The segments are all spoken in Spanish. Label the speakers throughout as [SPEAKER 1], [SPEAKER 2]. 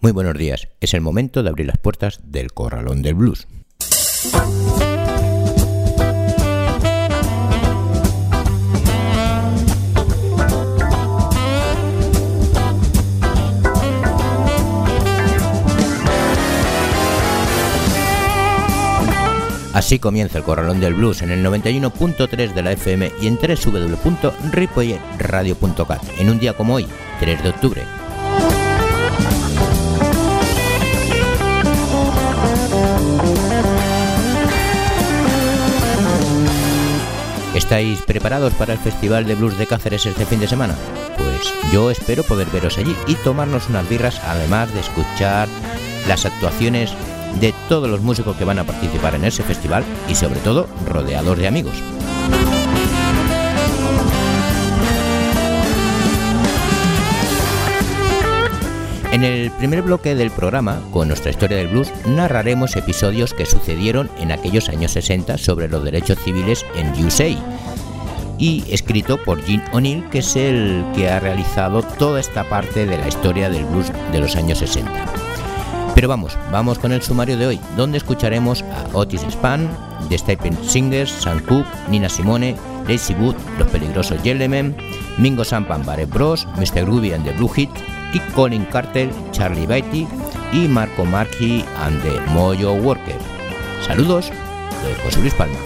[SPEAKER 1] Muy buenos días, es el momento de abrir las puertas del Corralón del Blues. Así comienza el Corralón del Blues en el 91.3 de la FM y en www.ripoyerradio.cat en un día como hoy, 3 de octubre. ¿Estáis preparados para el Festival de Blues de Cáceres este fin de semana? Pues yo espero poder veros allí y tomarnos unas birras, además de escuchar las actuaciones de todos los músicos que van a participar en ese festival y sobre todo rodeados de amigos. En el primer bloque del programa, con nuestra historia del blues, narraremos episodios que sucedieron en aquellos años 60 sobre los derechos civiles en USA y escrito por Gene O'Neill, que es el que ha realizado toda esta parte de la historia del blues de los años 60. Pero vamos, vamos con el sumario de hoy, donde escucharemos a Otis Spann, The Stephen Singers, Sam Cooke, Nina Simone, Lazy Wood, Los Peligrosos Yellowmen, Mingo Sampan, Barret Bros, Mr. Ruby and the Blue Hit, Kit Colin Carter, Charlie Beatty y Marco Marchi and the Mojo Worker. Saludos de José Luis Palma.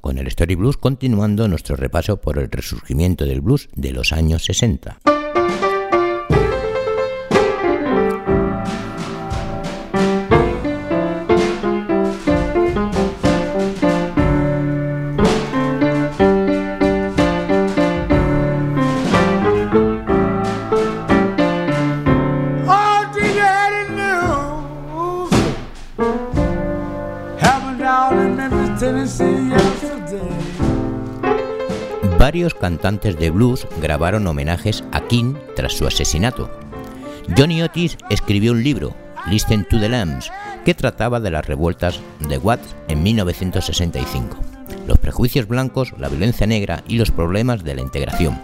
[SPEAKER 1] Con el Story Blues continuando nuestro repaso por el resurgimiento del blues de los años 60. Cantantes de blues grabaron homenajes a King tras su asesinato. Johnny Otis escribió un libro, Listen to the Lambs, que trataba de las revueltas de Watts en 1965, los prejuicios blancos, la violencia negra y los problemas de la integración.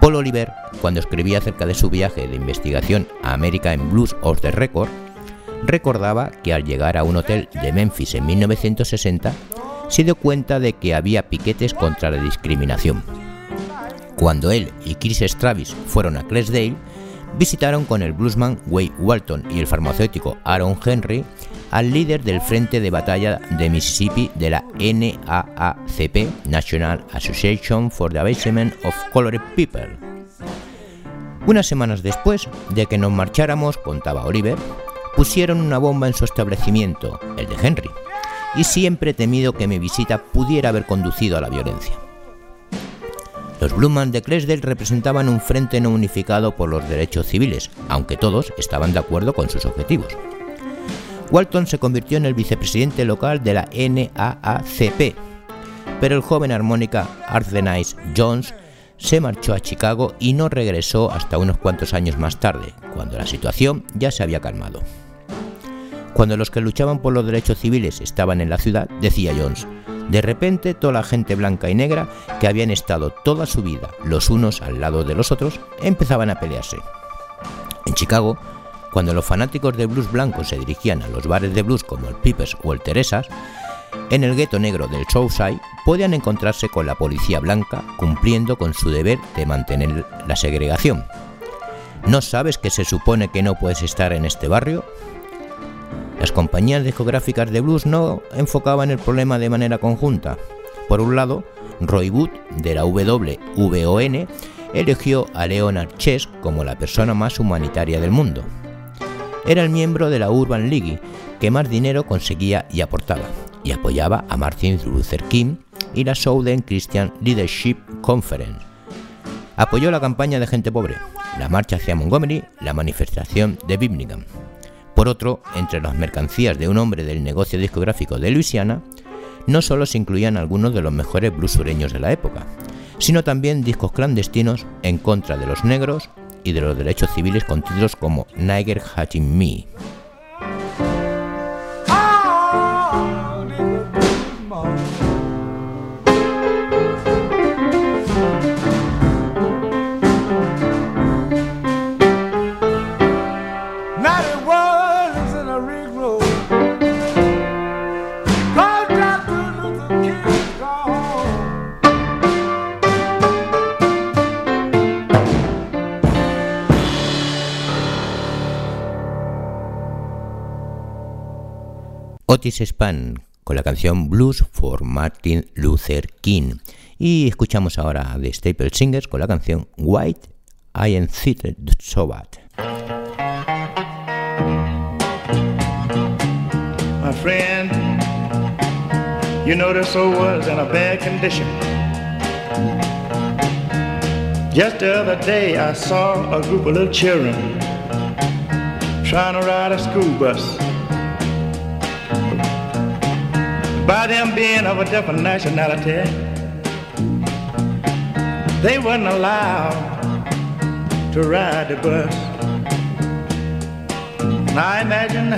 [SPEAKER 1] Paul Oliver, cuando escribía acerca de su viaje de investigación a América en Blues of the Record, recordaba que al llegar a un hotel de Memphis en 1960 se dio cuenta de que había piquetes contra la discriminación. Cuando él y Chris Stravis fueron a Clesdale, visitaron con el bluesman Wade Walton y el farmacéutico Aaron Henry al líder del Frente de Batalla de Mississippi de la NAACP, National Association for the Abasement of Colored People. Unas semanas después de que nos marcháramos, contaba Oliver, pusieron una bomba en su establecimiento, el de Henry, y siempre he temido que mi visita pudiera haber conducido a la violencia. Los Blumen de Cresdale representaban un frente no unificado por los derechos civiles, aunque todos estaban de acuerdo con sus objetivos. Walton se convirtió en el vicepresidente local de la NAACP, pero el joven armónica Arthenice Jones se marchó a Chicago y no regresó hasta unos cuantos años más tarde, cuando la situación ya se había calmado. Cuando los que luchaban por los derechos civiles estaban en la ciudad, decía Jones, de repente toda la gente blanca y negra que habían estado toda su vida los unos al lado de los otros empezaban a pelearse. En Chicago, cuando los fanáticos de blues blancos se dirigían a los bares de blues como el Pipes o el Teresas, en el gueto negro del Southside podían encontrarse con la policía blanca cumpliendo con su deber de mantener la segregación. ¿No sabes que se supone que no puedes estar en este barrio? Las compañías discográficas de blues no enfocaban el problema de manera conjunta. Por un lado, Roy Wood, de la WVON, eligió a Leonard Chess como la persona más humanitaria del mundo. Era el miembro de la Urban League que más dinero conseguía y aportaba. y apoyaba a Martin Luther King y la Southern Christian Leadership Conference. Apoyó la campaña de gente pobre, la marcha hacia Montgomery, la manifestación de Birmingham. Por otro, entre las mercancías de un hombre del negocio discográfico de Luisiana, no solo se incluían algunos de los mejores blues sureños de la época, sino también discos clandestinos en contra de los negros y de los derechos civiles con títulos como Niger Hatching Me. Otis Spann con la canción Blues for Martin Luther King. Y escuchamos ahora de Staple Singers con la canción White I Am Seated So Bad.
[SPEAKER 2] My friend, you know this old was in a bad condition. Just the other day I saw a group of little children trying to ride a school bus. By them being of a different nationality, they wasn't allowed to ride the bus. Now I imagine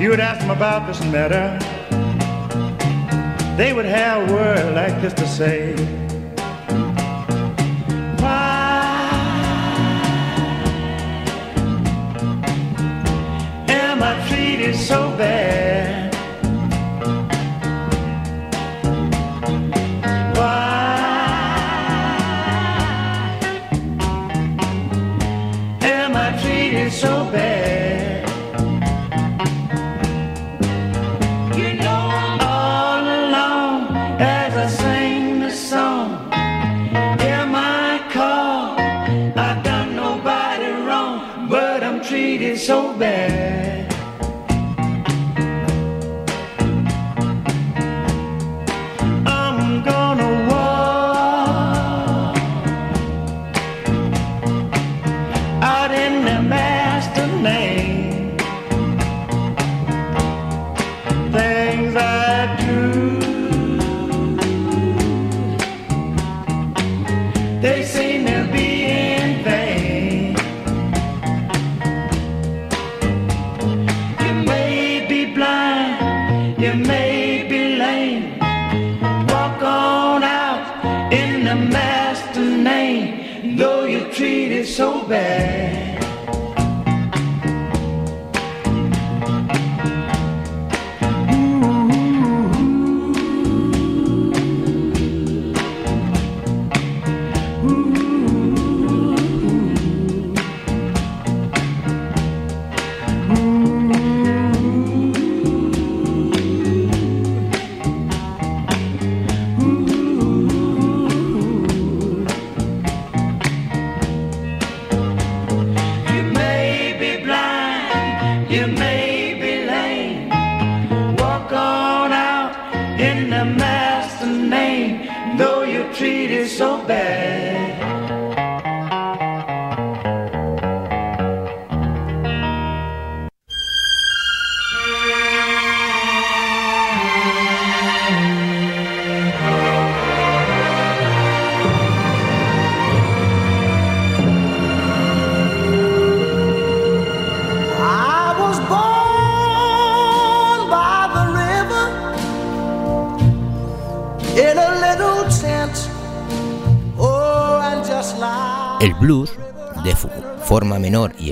[SPEAKER 2] you would ask them about this matter, they would have a word like this to say. Why am I treated so bad?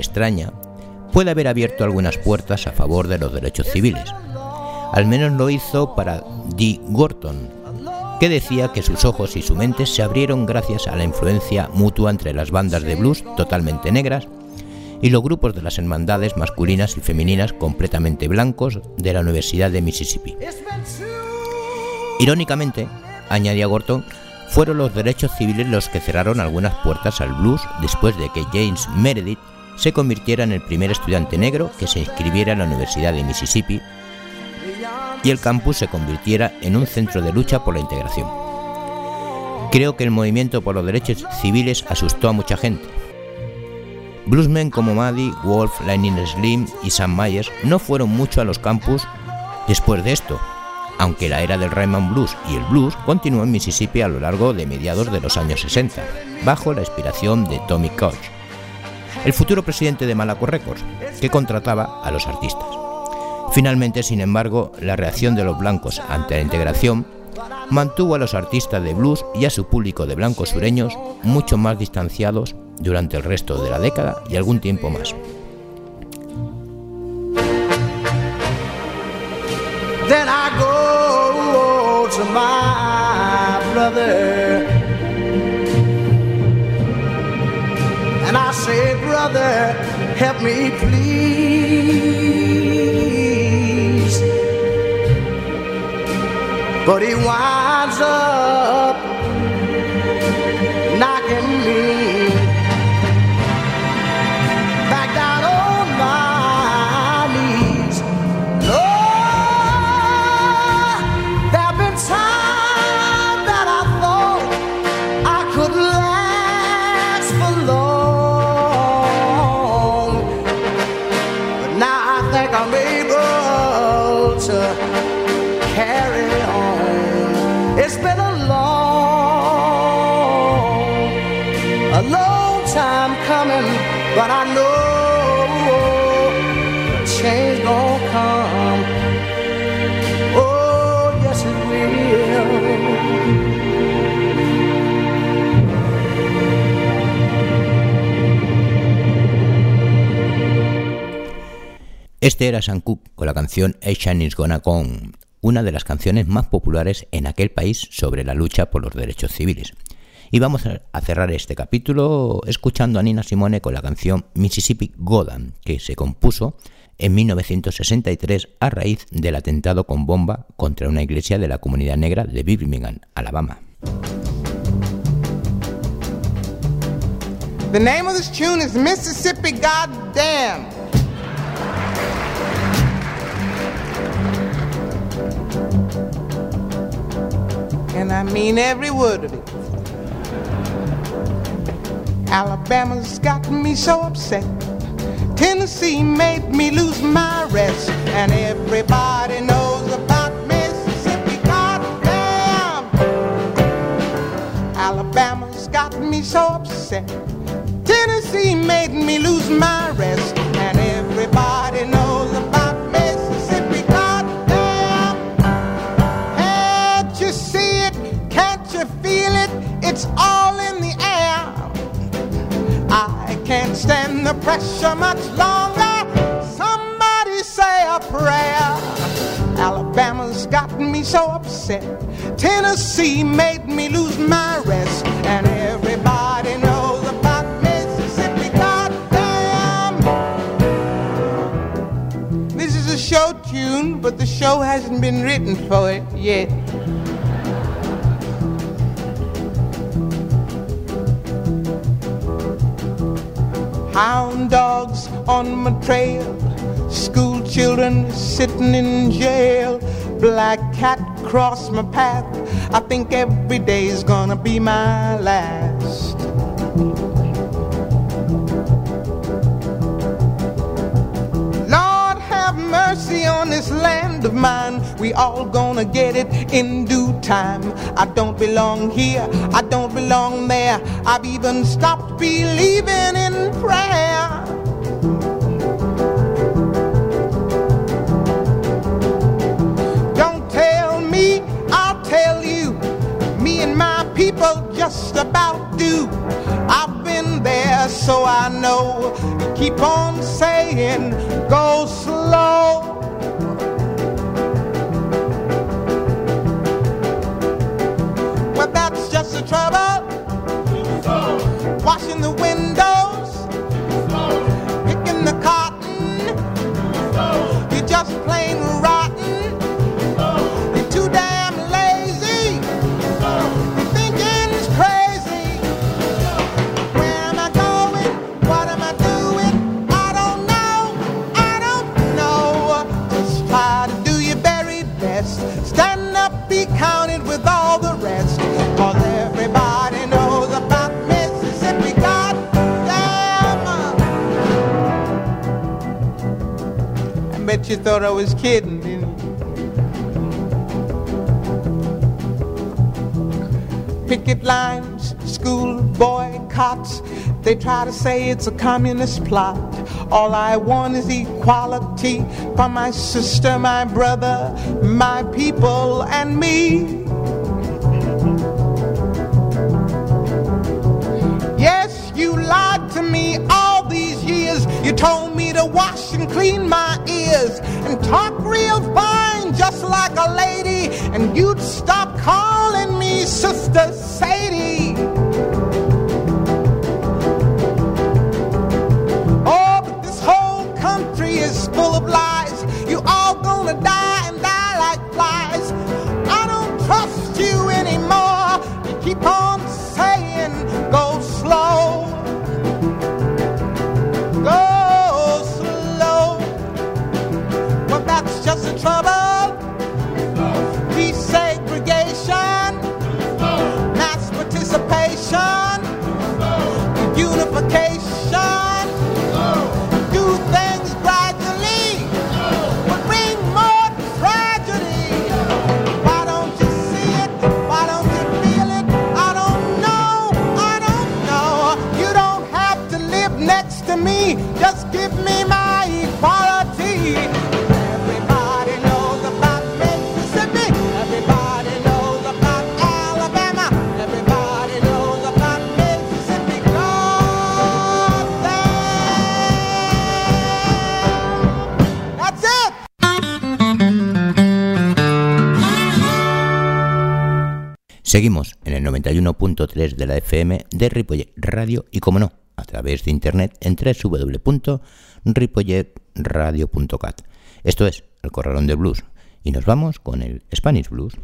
[SPEAKER 1] Extraña, puede haber abierto algunas puertas a favor de los derechos civiles. Al menos lo hizo para Dee Gorton, que decía que sus ojos y su mente se abrieron gracias a la influencia mutua entre las bandas de blues totalmente negras y los grupos de las hermandades masculinas y femeninas completamente blancos de la Universidad de Mississippi. Irónicamente, añadía Gorton, fueron los derechos civiles los que cerraron algunas puertas al blues después de que James Meredith se convirtiera en el primer estudiante negro que se inscribiera en la Universidad de Mississippi y el campus se convirtiera en un centro de lucha por la integración. Creo que el movimiento por los derechos civiles asustó a mucha gente. Bluesmen como Maddie, Wolf, Lightning Slim y Sam Myers no fueron mucho a los campus después de esto, aunque la era del Rhythm Blues y el blues continuó en Mississippi a lo largo de mediados de los años 60, bajo la inspiración de Tommy Koch, el futuro presidente de Malaco Records, que contrataba a los artistas. Finalmente, sin embargo, la reacción de los blancos ante la integración mantuvo a los artistas de blues y a su público de blancos sureños mucho más distanciados durante el resto de la década y algún tiempo más.
[SPEAKER 3] And I say, Brother, help me please. But he winds up carry on. It's been a long, a long time coming, but I know change gonna come. Oh, yes it will.
[SPEAKER 1] Este era Sam Cooke con la canción Asian is Gonna Come, una de las canciones más populares en aquel país sobre la lucha por los derechos civiles. Y vamos a cerrar este capítulo escuchando a Nina Simone con la canción Mississippi Godan, que se compuso en 1963 a raíz del atentado con bomba contra una iglesia de la comunidad negra de Birmingham, Alabama.
[SPEAKER 4] The name of this tune is Mississippi Goddamn. And I mean every word of it. Alabama's got me so upset. Tennessee made me lose my rest. And everybody knows about Mississippi. Goddamn. Alabama's got me so upset. Tennessee made me lose my rest. And everybody knows can't stand the pressure much longer. Somebody say a prayer. Alabama's got me so upset. Tennessee made me lose my rest. And everybody knows about Mississippi. Goddamn. This is a show tune, but the show hasn't been written for it yet. Hound dogs on my trail, school children sitting in jail, black cat cross my path. I think every day's gonna be my last. Lord have mercy on this land of mine. We all gonna get it in due time. I don't belong here, I don't belong there. I've even stopped believing Don't tell me, I'll tell you. Me and my people just about do. I've been there, so I know. Keep on saying, go slow. That's just the trouble. Washing the windows, thought I was kidding? Picket lines, school boycotts. They try to say it's a communist plot. All I want is equality for my sister, my brother, my people, and me. Yes, you lied to me all these years. You told me to wash and clean my ears and talk real fine, just like a lady. And you'd stop calling me Sister Sadie. Oh, but this whole country is full of lies. You all gonna die
[SPEAKER 1] Seguimos en el 91.3 de la FM de Ripollet Radio y, como no, a través de internet en www.ripolletradio.cat. Esto es el Corralón de Blues y nos vamos con el Spanish Blues.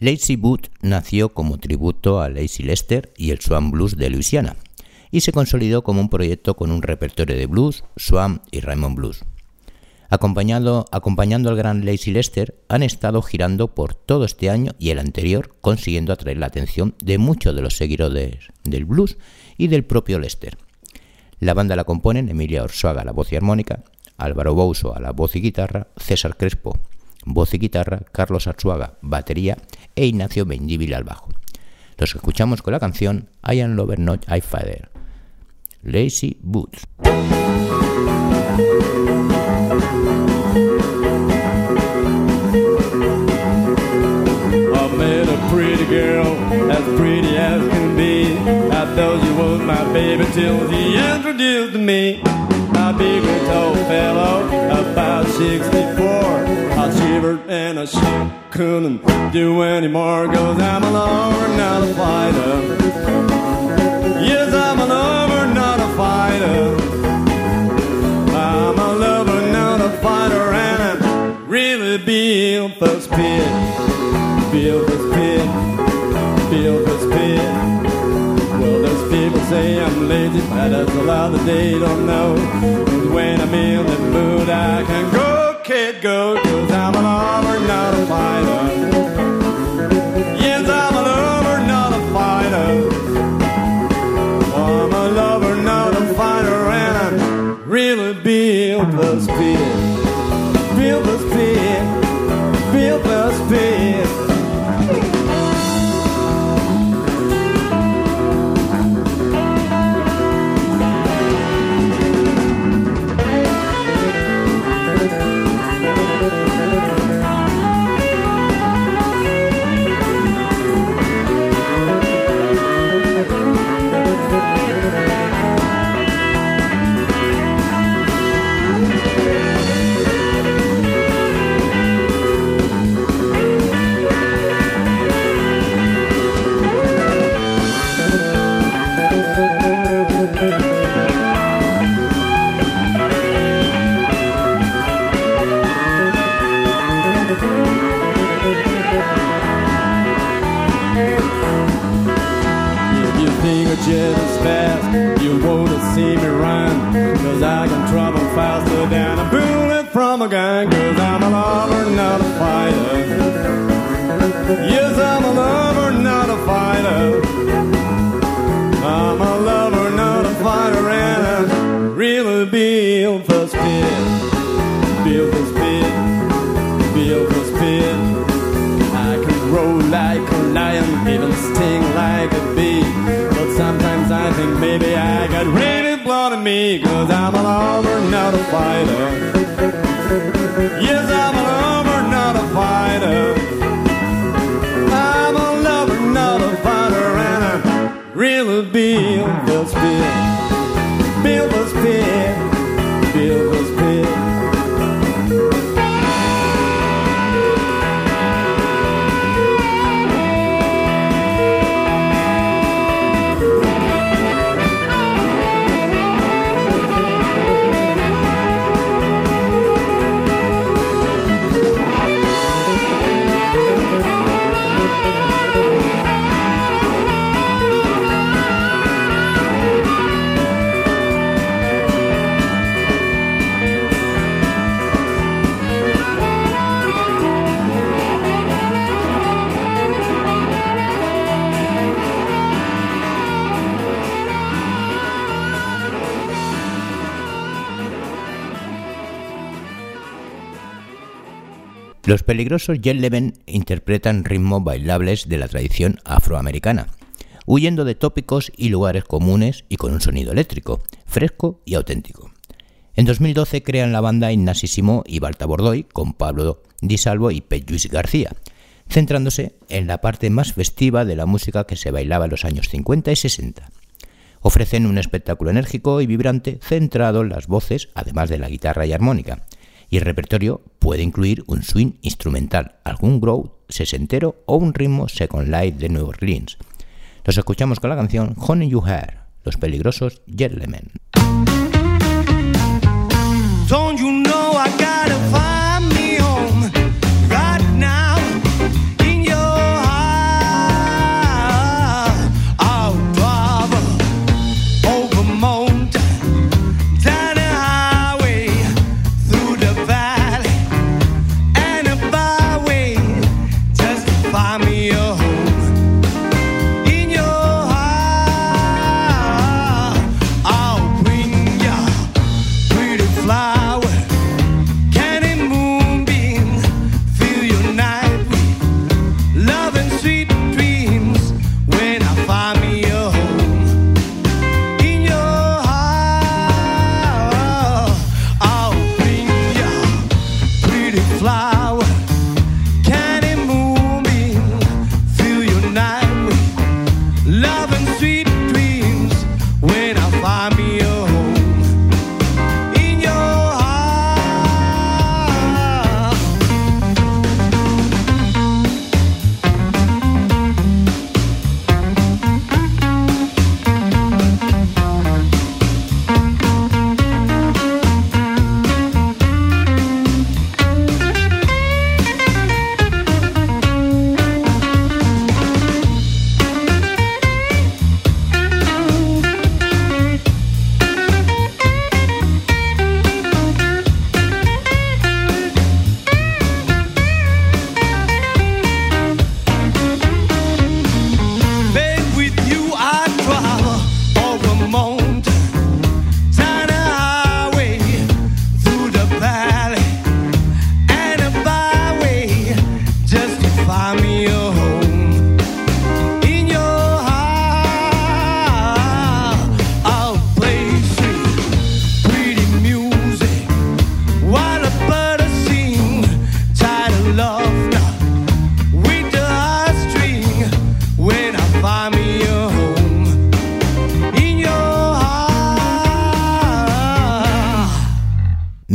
[SPEAKER 1] Lazy Boot nació como tributo a Lazy Lester y el Swan Blues de Luisiana y se consolidó como un proyecto con un repertorio de blues, Swan y Raymond Blues. Acompañando al gran Lazy Lester, han estado girando por todo este año y el anterior, consiguiendo atraer la atención de muchos de los seguidores del blues y del propio Lester. La banda la componen Emilia Orsuaga a la voz y armónica, Álvaro Bouso a la voz y guitarra, César Crespo, voz y guitarra, Carlos Arzuaga, batería e Ignacio Mendívil al bajo. Los escuchamos con la canción I Am Lover Not I Father, Lazy Boots.
[SPEAKER 5] A big tall fellow, about 64. I shivered and I shook, couldn't do any more, cause I'm a lover, not a fighter. Yes, I'm a lover, not a fighter. I'm a lover, not a fighter, and I'm really built for speed. Built say I'm lazy, but that's a lot that they don't know. when I'm in the mood, I can go, kid, go, cause I'm a lover, not a fighter. Yes, I'm a lover, not a fighter. I'm a lover, not a fighter, and I'm really built for speed. Los peligrosos Gentlemen interpretan ritmos bailables de la tradición afroamericana, huyendo de tópicos y lugares comunes y con un sonido eléctrico, fresco y auténtico. En 2012 crean la banda Innasísimo y Balta Bordoy con Pablo Di Salvo y Pet Luis García, centrándose en la parte más festiva de la música que se bailaba en los años 50 y 60. Ofrecen un espectáculo enérgico y vibrante centrado en las voces, además de la guitarra y armónica, y el repertorio puede incluir un swing instrumental, algún groove sesentero o un ritmo second life de New Orleans. Los escuchamos con la canción Honey You Hair, los peligrosos Gentlemen.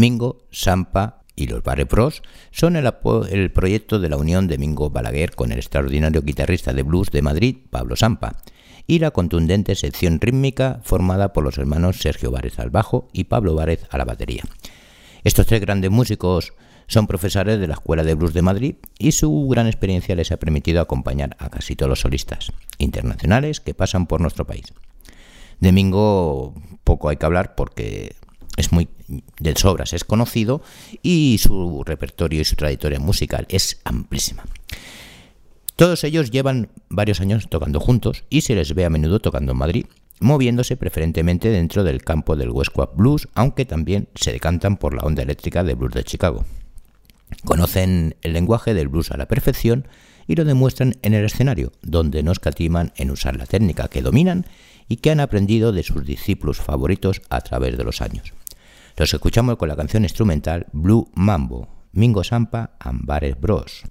[SPEAKER 5] Mingo, Sampa y los Barre Bros son el, el proyecto de la unión de Mingo Balaguer con el extraordinario guitarrista de blues de Madrid, Pablo Sampa, y la contundente sección rítmica formada por los hermanos Sergio Várez al bajo y Pablo Várez a la batería. Estos tres grandes músicos son profesores de la Escuela de Blues de Madrid y su gran experiencia les ha permitido acompañar a casi todos los solistas internacionales que pasan por nuestro país.
[SPEAKER 1] De Mingo poco hay que hablar porque es muy de sobras, es conocido y su repertorio y su trayectoria musical es amplísima. Todos ellos llevan varios años tocando juntos y se les ve a menudo tocando en Madrid, moviéndose preferentemente dentro del campo del West Coast Blues, aunque también se decantan por la onda eléctrica de blues de Chicago. Conocen el lenguaje del blues a la perfección y lo demuestran en el escenario, donde no escatiman en usar la técnica que dominan y que han aprendido de sus discípulos favoritos a través de los años. Los escuchamos con la canción instrumental Blue Mambo, Mingo Sampa and Bares Bros.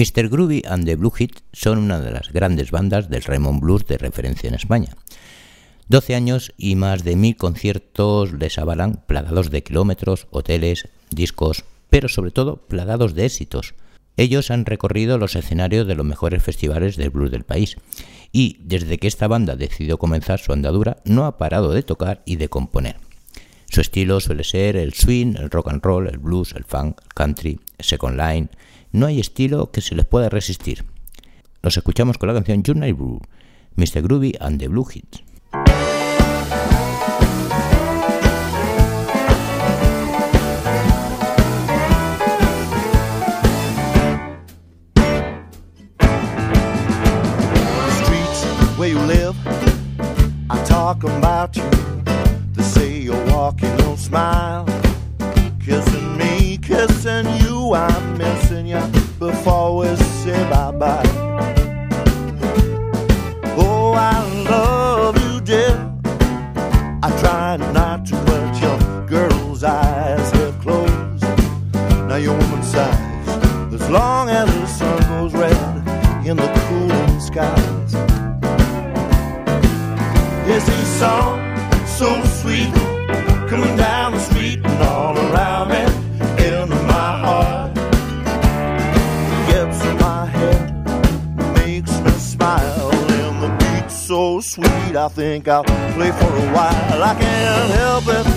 [SPEAKER 1] Mr. Groovy and the Blue Hit son una de las grandes bandas del Raymond Blues de referencia en España. 12 años y más de mil conciertos les avalan plagados de kilómetros, hoteles, discos, pero sobre todo plagados de éxitos. Ellos han recorrido los escenarios de los mejores festivales del blues del país y desde que esta banda decidió comenzar su andadura no ha parado de tocar y de componer. Su estilo suele ser el swing, el rock and roll, el blues, el funk, el country, el second line, no hay estilo que se les pueda resistir. Los escuchamos con la canción Journey Blue, Mr. Groovy and the Blue Hits.
[SPEAKER 6] I think I'll play for a while. I can't help it.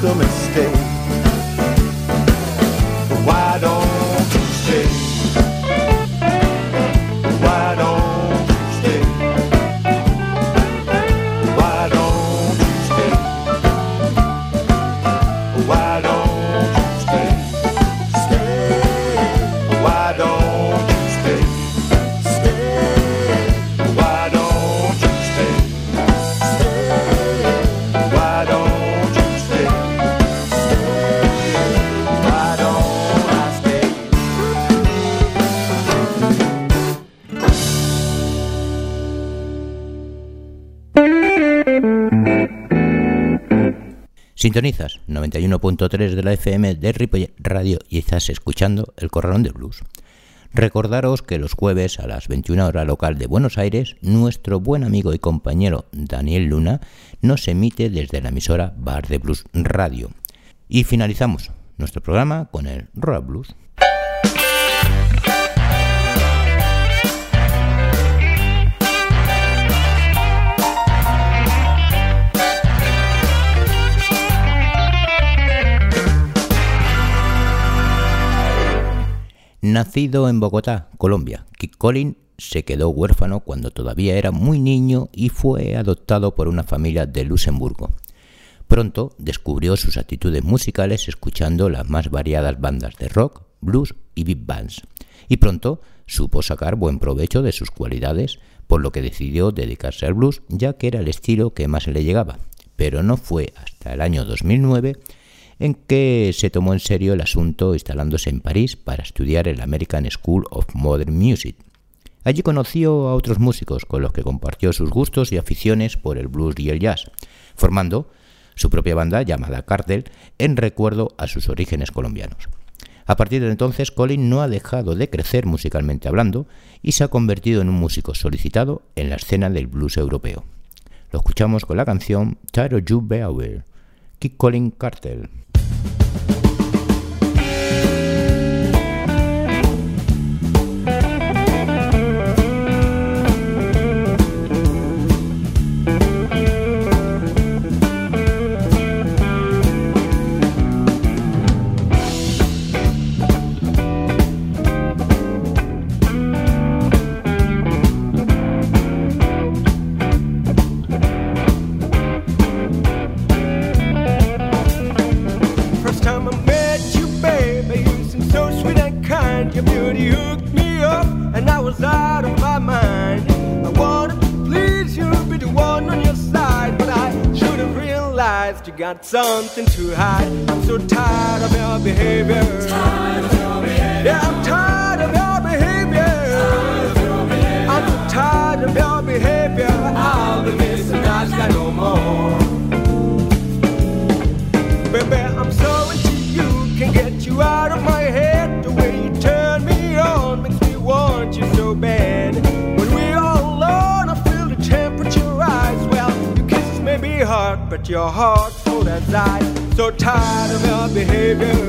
[SPEAKER 6] stomach.
[SPEAKER 1] Sintonizas 91.3 de la FM de Ripollet Radio y estás escuchando El Corralón de Blues. Recordaros que los jueves a las 21 horas local de Buenos Aires, nuestro buen amigo y compañero Daniel Luna nos emite desde la emisora Bar de Blues Radio. Y finalizamos nuestro programa con el Rock Blues. Nacido en Bogotá, Colombia, Kid Collin se quedó huérfano cuando todavía era muy niño y fue adoptado por una familia de Luxemburgo. Pronto descubrió sus actitudes musicales escuchando las más variadas bandas de rock, blues y big bands, y pronto supo sacar buen provecho de sus cualidades, por lo que decidió dedicarse al blues, ya que era el estilo que más le llegaba. Pero no fue hasta el año 2009 en que se tomó en serio el asunto instalándose en París para estudiar en la American School of Modern Music. Allí conoció a otros músicos con los que compartió sus gustos y aficiones por el blues y el jazz, formando su propia banda llamada Cartel en recuerdo a sus orígenes colombianos. A partir de entonces, Colin no ha dejado de crecer musicalmente hablando y se ha convertido en un músico solicitado en la escena del blues europeo. Lo escuchamos con la canción Tired You Kid Colin Cartel.
[SPEAKER 7] Got something to hide. I'm so tired of your behavior. Tired of your behavior. Yeah, I'm tired of your behavior. Tired of your behavior. I'm so tired of your behavior. I'll be missing nice guy no more. Tired of your behavior.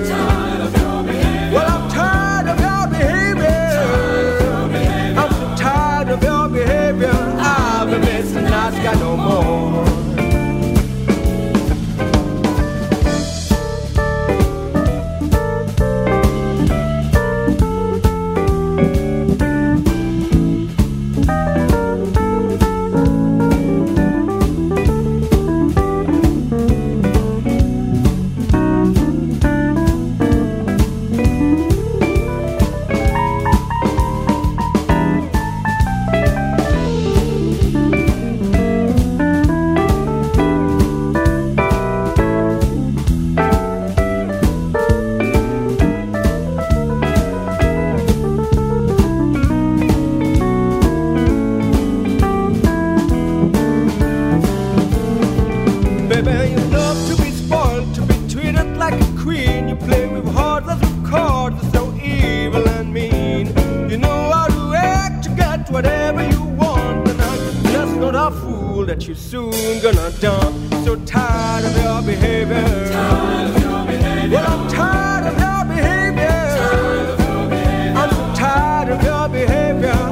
[SPEAKER 7] Yeah.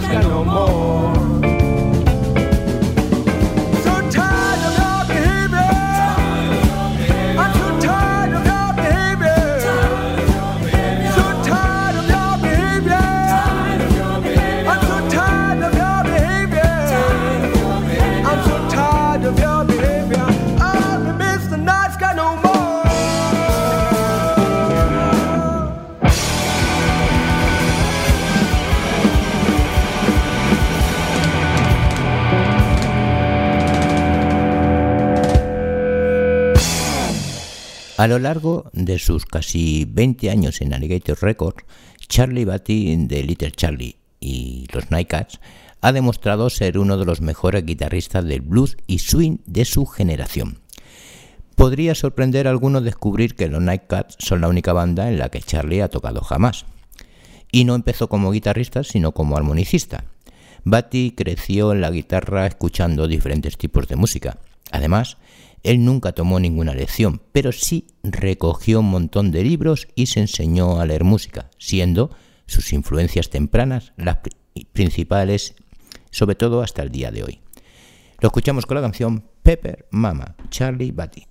[SPEAKER 7] Missing the nice guy no more.
[SPEAKER 1] A lo largo de sus casi 20 años en Alligator Records, Charlie Batty de Little Charlie y los Nightcats ha demostrado ser uno de los mejores guitarristas del blues y swing de su generación. Podría sorprender a algunos descubrir que los Nightcats son la única banda en la que Charlie ha tocado jamás. Y no empezó como guitarrista, sino como armonicista. Batty creció en la guitarra escuchando diferentes tipos de música. Además, él nunca tomó ninguna lección, pero sí recogió un montón de libros y se enseñó a leer música, siendo sus influencias tempranas las principales, sobre todo hasta el día de hoy. Lo escuchamos con la canción Pepper Mama, Charlie Batty.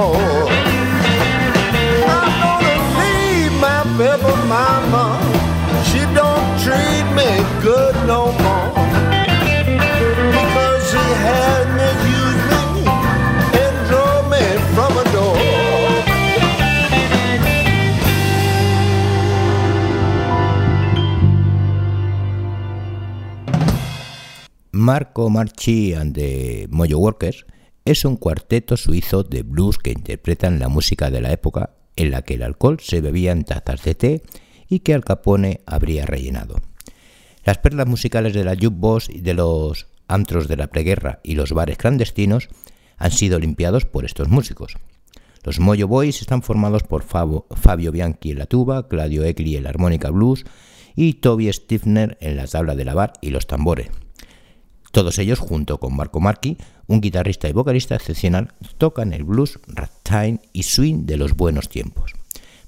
[SPEAKER 6] More. I'm gonna leave my pepper mama. She don't treat me good no more. Because she had me and drove me from a door.
[SPEAKER 1] Marco Marchi and the Mojo Workers es un cuarteto suizo de blues que interpretan la música de la época en la que el alcohol se bebía en tazas de té y que Al Capone habría rellenado. Las perlas musicales de la jukebox y de los antros de la preguerra y los bares clandestinos han sido limpiados por estos músicos. Los Mojo Boys están formados por Fabio Bianchi en la tuba, Claudio Egli en la armónica blues y Toby Stifner en la tabla de lavar y los tambores. Todos ellos, junto con Marco Marchi, un guitarrista y vocalista excepcional, tocan el blues, ragtime y swing de los buenos tiempos.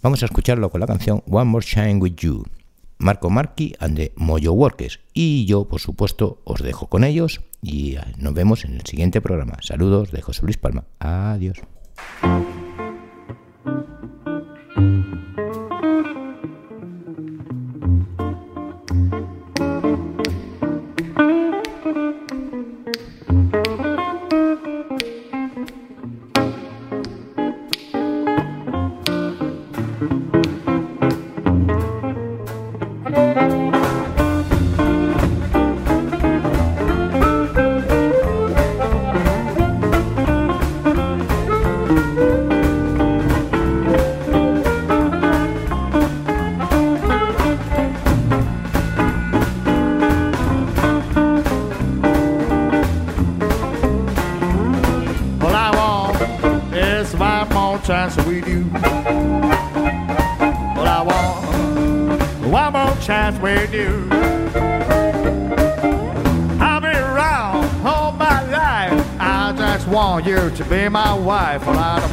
[SPEAKER 1] Vamos a escucharlo con la canción One More Shine With You. Marco Marchi and the Mojo Workers. Y yo, por supuesto, os dejo con ellos y nos vemos en el siguiente programa. Saludos de José Luis Palma. Adiós.
[SPEAKER 8] my wife, and I don't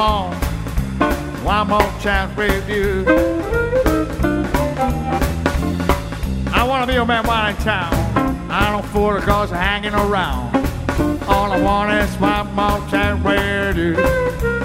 [SPEAKER 8] on one more chance with you. I wanna be your man while in town. I don't fool the girls hanging around. All I want is one more chance with you.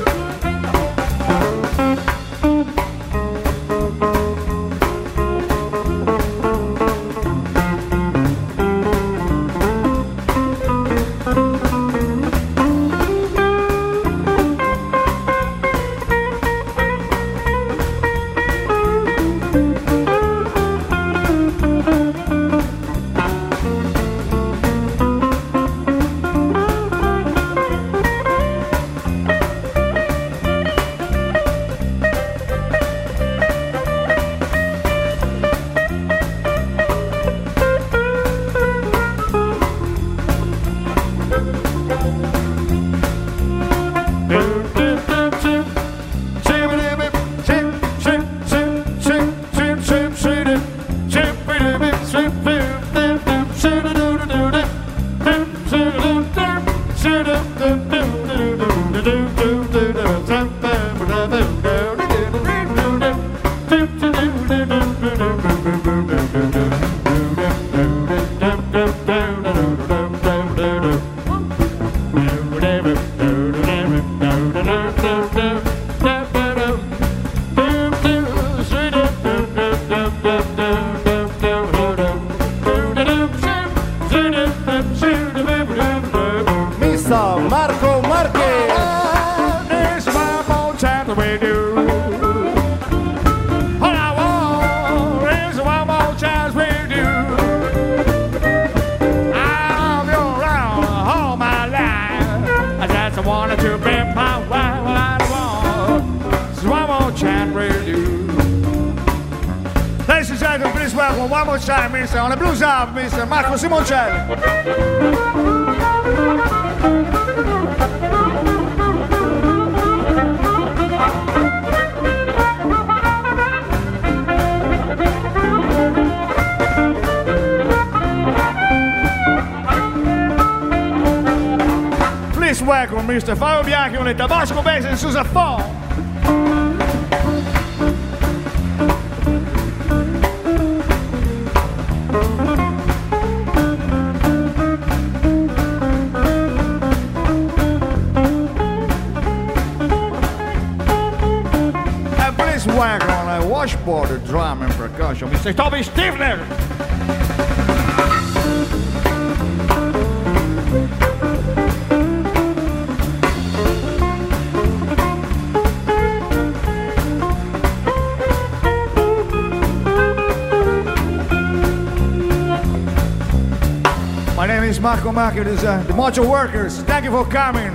[SPEAKER 7] Marco
[SPEAKER 8] Marco, this, uh, the module workers. Thank you for coming.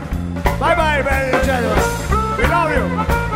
[SPEAKER 8] Bye bye, ladies and gentlemen. We love you.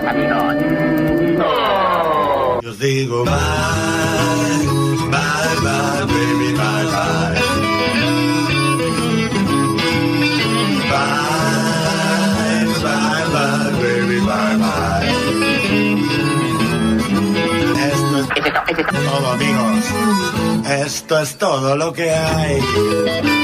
[SPEAKER 9] Veamos, amigos.
[SPEAKER 10] Yo os digo bye, bye, bye, baby, bye, bye. Bye, bye, bye, baby, bye, bye. Esto es
[SPEAKER 9] Es esto, es
[SPEAKER 10] todo, amigos. Esto es todo lo que hay.